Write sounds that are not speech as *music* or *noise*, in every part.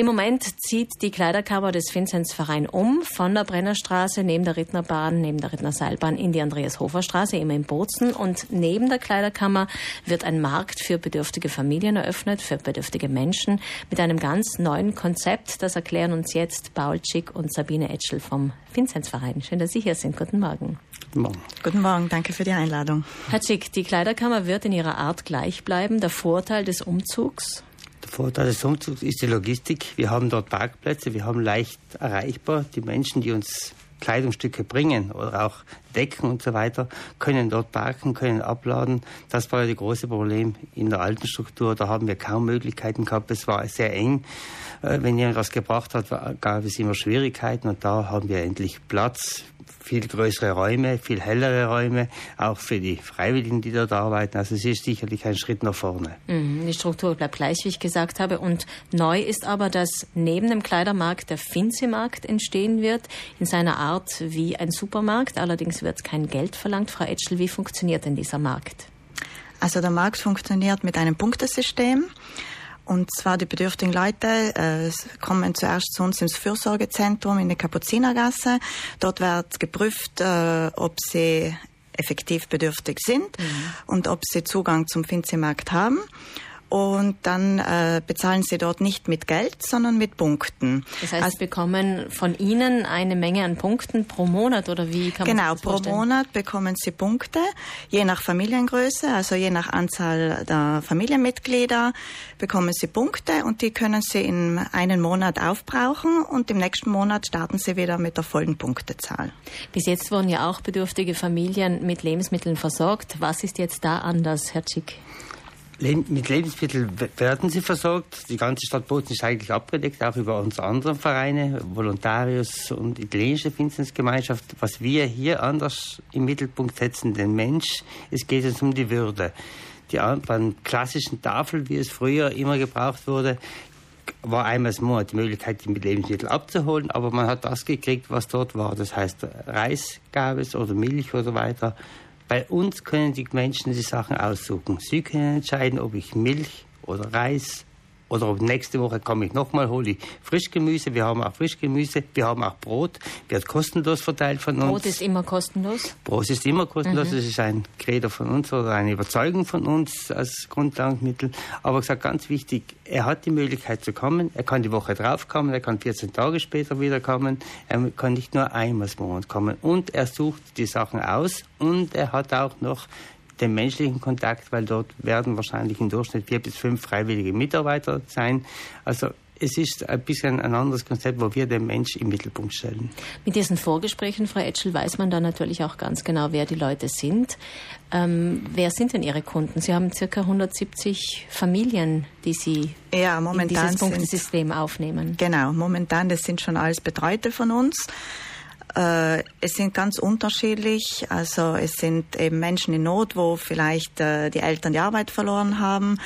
Im Moment zieht die Kleiderkammer des Vinzenzverein um von der Brennerstraße neben der Rittnerbahn, neben der Rittnerseilbahn in die Andreas-Hofer-Straße, immer in Bozen. Und neben der Kleiderkammer wird ein Markt für bedürftige Familien eröffnet, für bedürftige Menschen mit einem ganz neuen Konzept. Das erklären uns jetzt Paul Schick und Sabine Etschel vom Vinzenzverein. Schön, dass Sie hier sind. Guten Morgen. Guten Morgen. Guten Morgen, danke für die Einladung. Herr Schick, die Kleiderkammer wird in ihrer Art gleich bleiben. Der Vorteil des Umzugs? Vorteil des Umzugs ist die Logistik. Wir haben dort Parkplätze, wir haben leicht erreichbar. Die Menschen, die uns Kleidungsstücke bringen oder auch Decken und so weiter, können dort parken, können abladen. Das war ja das große Problem in der alten Struktur. Da haben wir kaum Möglichkeiten gehabt. Es war sehr eng. Äh, wenn jemand was gebracht hat, gab es immer Schwierigkeiten und da haben wir endlich Platz viel größere Räume, viel hellere Räume, auch für die Freiwilligen, die dort arbeiten. Also es ist sicherlich ein Schritt nach vorne. Mhm, die Struktur bleibt gleich, wie ich gesagt habe. Und neu ist aber, dass neben dem Kleidermarkt der Finzi-Markt entstehen wird, in seiner Art wie ein Supermarkt. Allerdings wird kein Geld verlangt. Frau Etschel, wie funktioniert denn dieser Markt? Also der Markt funktioniert mit einem Punktesystem. Und zwar die bedürftigen Leute äh, kommen zuerst zu uns ins Fürsorgezentrum in der Kapuzinergasse. Dort wird geprüft, äh, ob sie effektiv bedürftig sind mhm. und ob sie Zugang zum Finzi-Markt haben und dann äh, bezahlen sie dort nicht mit Geld, sondern mit Punkten. Das heißt, also, sie bekommen von Ihnen eine Menge an Punkten pro Monat oder wie kann man genau, das Genau, pro Monat bekommen sie Punkte, je nach Familiengröße, also je nach Anzahl der Familienmitglieder bekommen sie Punkte und die können sie in einen Monat aufbrauchen und im nächsten Monat starten sie wieder mit der vollen Punktezahl. Bis jetzt wurden ja auch bedürftige Familien mit Lebensmitteln versorgt. Was ist jetzt da anders, Herr Schick? Mit Lebensmitteln werden sie versorgt. Die ganze Stadt Bozen ist eigentlich abgedeckt, auch über unsere anderen Vereine, Volontarius und italienische Finsternisgemeinschaft. Was wir hier anders im Mittelpunkt setzen, den Mensch, es geht uns um die Würde. Die beim klassischen Tafel, wie es früher immer gebraucht wurde, war einmal im Monat die Möglichkeit, die mit Lebensmitteln abzuholen, aber man hat das gekriegt, was dort war. Das heißt, Reis gab es oder Milch oder weiter. Bei uns können die Menschen die Sachen aussuchen. Sie können entscheiden, ob ich Milch oder Reis oder nächste Woche komme ich nochmal, hole ich Frischgemüse. Wir haben auch Frischgemüse. Wir haben auch Brot. Wird kostenlos verteilt von uns. Brot ist immer kostenlos? Brot ist immer kostenlos. Mhm. Das ist ein Credo von uns oder eine Überzeugung von uns als Grundlagenmittel. Aber gesagt, ganz wichtig, er hat die Möglichkeit zu kommen. Er kann die Woche drauf kommen. Er kann 14 Tage später wieder kommen. Er kann nicht nur einmal im Monat kommen. Und er sucht die Sachen aus. Und er hat auch noch den menschlichen Kontakt, weil dort werden wahrscheinlich im Durchschnitt vier bis fünf freiwillige Mitarbeiter sein. Also es ist ein bisschen ein anderes Konzept, wo wir den Mensch im Mittelpunkt stellen. Mit diesen Vorgesprächen, Frau Etschel, weiß man dann natürlich auch ganz genau, wer die Leute sind. Ähm, wer sind denn Ihre Kunden? Sie haben circa 170 Familien, die Sie ja, momentan in dieses Punktesystem aufnehmen. Genau, momentan, das sind schon alles Betreute von uns. Äh, es sind ganz unterschiedlich. Also es sind eben Menschen in Not, wo vielleicht äh, die Eltern die Arbeit verloren haben.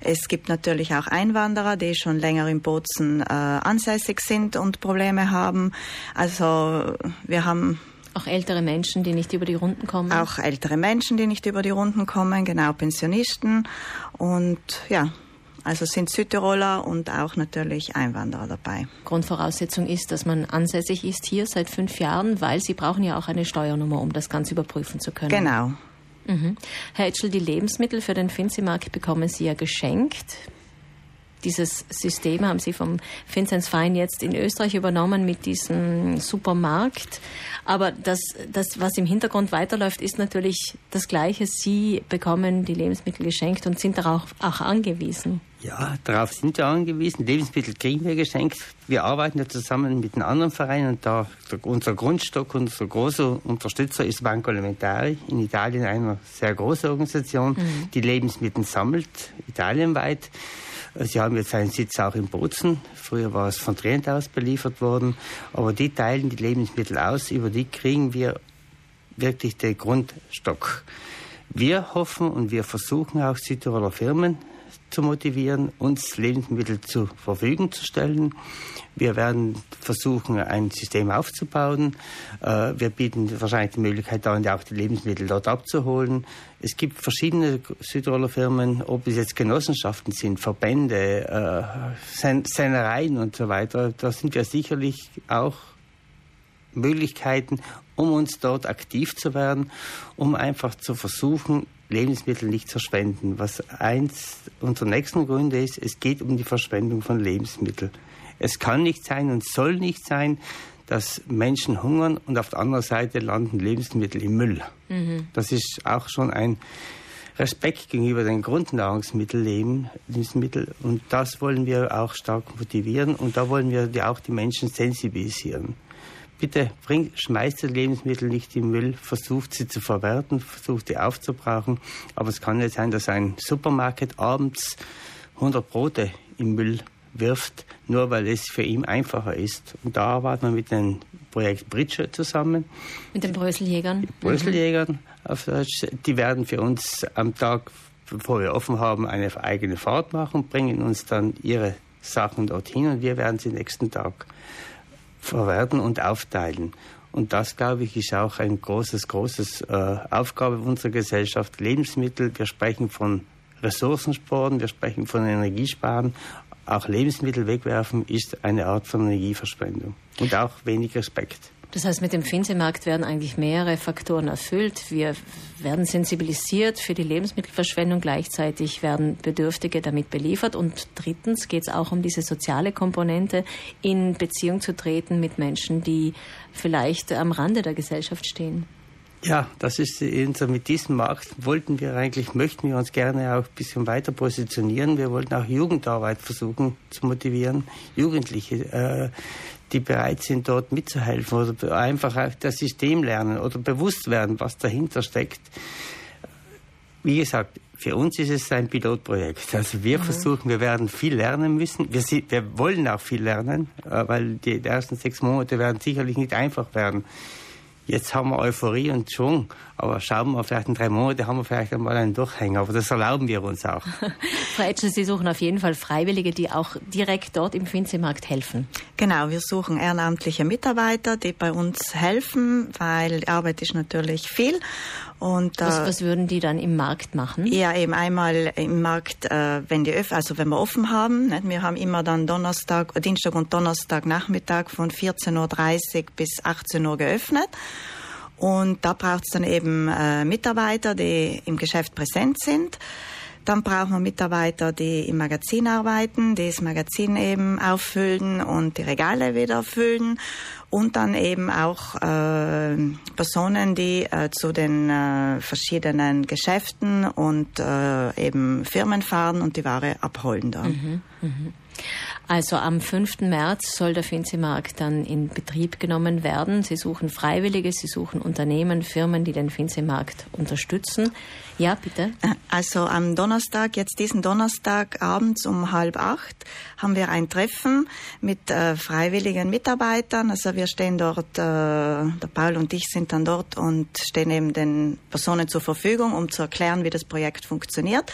Es gibt natürlich auch Einwanderer, die schon länger in Bozen äh, ansässig sind und Probleme haben. Also wir haben auch ältere Menschen, die nicht über die Runden kommen? Auch ältere Menschen, die nicht über die Runden kommen, genau, Pensionisten. Und ja, also sind Südtiroler und auch natürlich Einwanderer dabei. Grundvoraussetzung ist, dass man ansässig ist hier seit fünf Jahren, weil Sie brauchen ja auch eine Steuernummer, um das Ganze überprüfen zu können. Genau. Mhm. Herr Etschel, die Lebensmittel für den Finzimarkt bekommen Sie ja geschenkt. Dieses System haben Sie vom Finzens Fein jetzt in Österreich übernommen mit diesem Supermarkt. Aber das, das, was im Hintergrund weiterläuft, ist natürlich das Gleiche. Sie bekommen die Lebensmittel geschenkt und sind darauf auch angewiesen. Ja, darauf sind wir angewiesen. Lebensmittel kriegen wir geschenkt. Wir arbeiten ja zusammen mit den anderen Vereinen und da unser Grundstock, unser großer Unterstützer ist Banco Alimentari in Italien, eine sehr große Organisation, mhm. die Lebensmittel sammelt, italienweit. Sie haben jetzt einen Sitz auch in Bozen. Früher war es von Trient aus beliefert worden. Aber die teilen die Lebensmittel aus. Über die kriegen wir wirklich den Grundstock. Wir hoffen und wir versuchen auch Südtiroler Firmen zu motivieren, uns Lebensmittel zur Verfügung zu stellen. Wir werden versuchen, ein System aufzubauen. Äh, wir bieten wahrscheinlich die Möglichkeit, dann auch die Lebensmittel dort abzuholen. Es gibt verschiedene Südtiroler Firmen, ob es jetzt Genossenschaften sind, Verbände, äh, Sennereien und so weiter. Da sind wir sicherlich auch Möglichkeiten, um uns dort aktiv zu werden, um einfach zu versuchen, Lebensmittel nicht zu verschwenden. Was eins unserer nächsten Gründe ist, es geht um die Verschwendung von Lebensmitteln. Es kann nicht sein und soll nicht sein, dass Menschen hungern und auf der anderen Seite landen Lebensmittel im Müll. Mhm. Das ist auch schon ein Respekt gegenüber den Grundnahrungsmitteln Lebensmittel und das wollen wir auch stark motivieren und da wollen wir auch die Menschen sensibilisieren bitte bringt, schmeißt die Lebensmittel nicht im Müll, versucht sie zu verwerten, versucht sie aufzubrauchen. Aber es kann nicht sein, dass ein Supermarkt abends 100 Brote im Müll wirft, nur weil es für ihn einfacher ist. Und da arbeiten wir mit dem Projekt Bridge zusammen. Mit den Bröseljägern? Bröseljägern auf Deutsch. Die werden für uns am Tag, bevor wir offen haben, eine eigene Fahrt machen, bringen uns dann ihre Sachen dorthin und wir werden sie nächsten Tag verwerten und aufteilen. Und das, glaube ich, ist auch ein großes, großes äh, Aufgabe unserer Gesellschaft. Lebensmittel, wir sprechen von Ressourcensparen, wir sprechen von Energiesparen. Auch Lebensmittel wegwerfen ist eine Art von Energieverschwendung und auch wenig Respekt. Das heißt, mit dem Finsemarkt werden eigentlich mehrere Faktoren erfüllt. Wir werden sensibilisiert für die Lebensmittelverschwendung, gleichzeitig werden Bedürftige damit beliefert. Und drittens geht es auch um diese soziale Komponente, in Beziehung zu treten mit Menschen, die vielleicht am Rande der Gesellschaft stehen. Ja, das ist unser, mit diesem Markt wollten wir eigentlich, möchten wir uns gerne auch ein bisschen weiter positionieren. Wir wollten auch Jugendarbeit versuchen zu motivieren, Jugendliche, äh, die bereit sind, dort mitzuhelfen oder einfach auch das System lernen oder bewusst werden, was dahinter steckt. Wie gesagt, für uns ist es ein Pilotprojekt. Also wir mhm. versuchen, wir werden viel lernen müssen. Wir, wir wollen auch viel lernen, äh, weil die ersten sechs Monate werden sicherlich nicht einfach werden. Jetzt haben wir Euphorie und Schwung, aber schauen wir, vielleicht in drei Monaten haben wir vielleicht einmal einen Durchhänger, aber das erlauben wir uns auch. *laughs* Frau Etschel, Sie suchen auf jeden Fall Freiwillige, die auch direkt dort im Finsemarkt helfen. Genau, wir suchen ehrenamtliche Mitarbeiter, die bei uns helfen, weil die Arbeit ist natürlich viel und, was, äh, was, würden die dann im Markt machen? Ja, eben einmal im Markt, äh, wenn die also wenn wir offen haben. Nicht? Wir haben immer dann Donnerstag, Dienstag und Donnerstag Nachmittag von 14.30 Uhr bis 18 Uhr geöffnet. Und da braucht es dann eben äh, Mitarbeiter, die im Geschäft präsent sind. Dann brauchen wir Mitarbeiter, die im Magazin arbeiten, die das Magazin eben auffüllen und die Regale wieder füllen und dann eben auch äh, Personen, die äh, zu den äh, verschiedenen Geschäften und äh, eben Firmen fahren und die Ware abholen dann. Mhm, mh. Also am 5. März soll der Finsemarkt dann in Betrieb genommen werden. Sie suchen Freiwillige, Sie suchen Unternehmen, Firmen, die den Finsemarkt unterstützen. Ja, bitte. Also am Donnerstag, jetzt diesen Donnerstag abends um halb acht, haben wir ein Treffen mit äh, freiwilligen Mitarbeitern. Also wir stehen dort, äh, der Paul und ich sind dann dort und stehen eben den Personen zur Verfügung, um zu erklären, wie das Projekt funktioniert.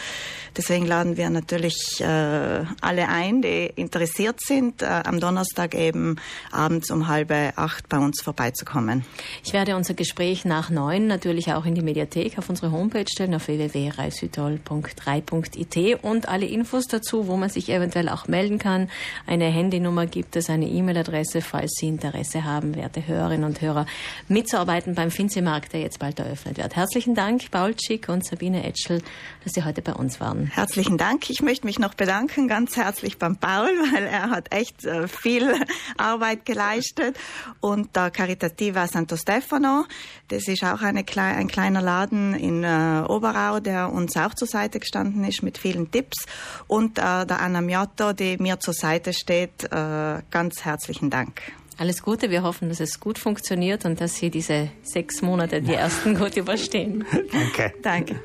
Deswegen laden wir natürlich äh, alle ein, die interessiert sind, äh, am Donnerstag eben abends um halb acht bei uns vorbeizukommen. Ich werde unser Gespräch nach neun natürlich auch in die Mediathek auf unsere Homepage stellen auf www.reisüdol.3.it und alle Infos dazu, wo man sich eventuell auch melden kann. Eine Handynummer gibt es, eine E-Mail-Adresse, falls Sie Interesse haben, werte Hörerinnen und Hörer, mitzuarbeiten beim Finsemarkt, der jetzt bald eröffnet wird. Herzlichen Dank, Paul Schick und Sabine Etschel, dass Sie heute bei uns waren. Herzlichen Dank. Ich möchte mich noch bedanken, ganz herzlich beim Paul, weil er hat echt äh, viel *laughs* Arbeit geleistet. Und der Caritativa Santo Stefano, das ist auch eine, ein kleiner Laden in äh, Oberau, der uns auch zur Seite gestanden ist mit vielen Tipps. Und äh, der Anna Miotto, die mir zur Seite steht, äh, ganz herzlichen Dank. Alles Gute. Wir hoffen, dass es gut funktioniert und dass Sie diese sechs Monate, die ersten, gut überstehen. *laughs* Danke. Danke.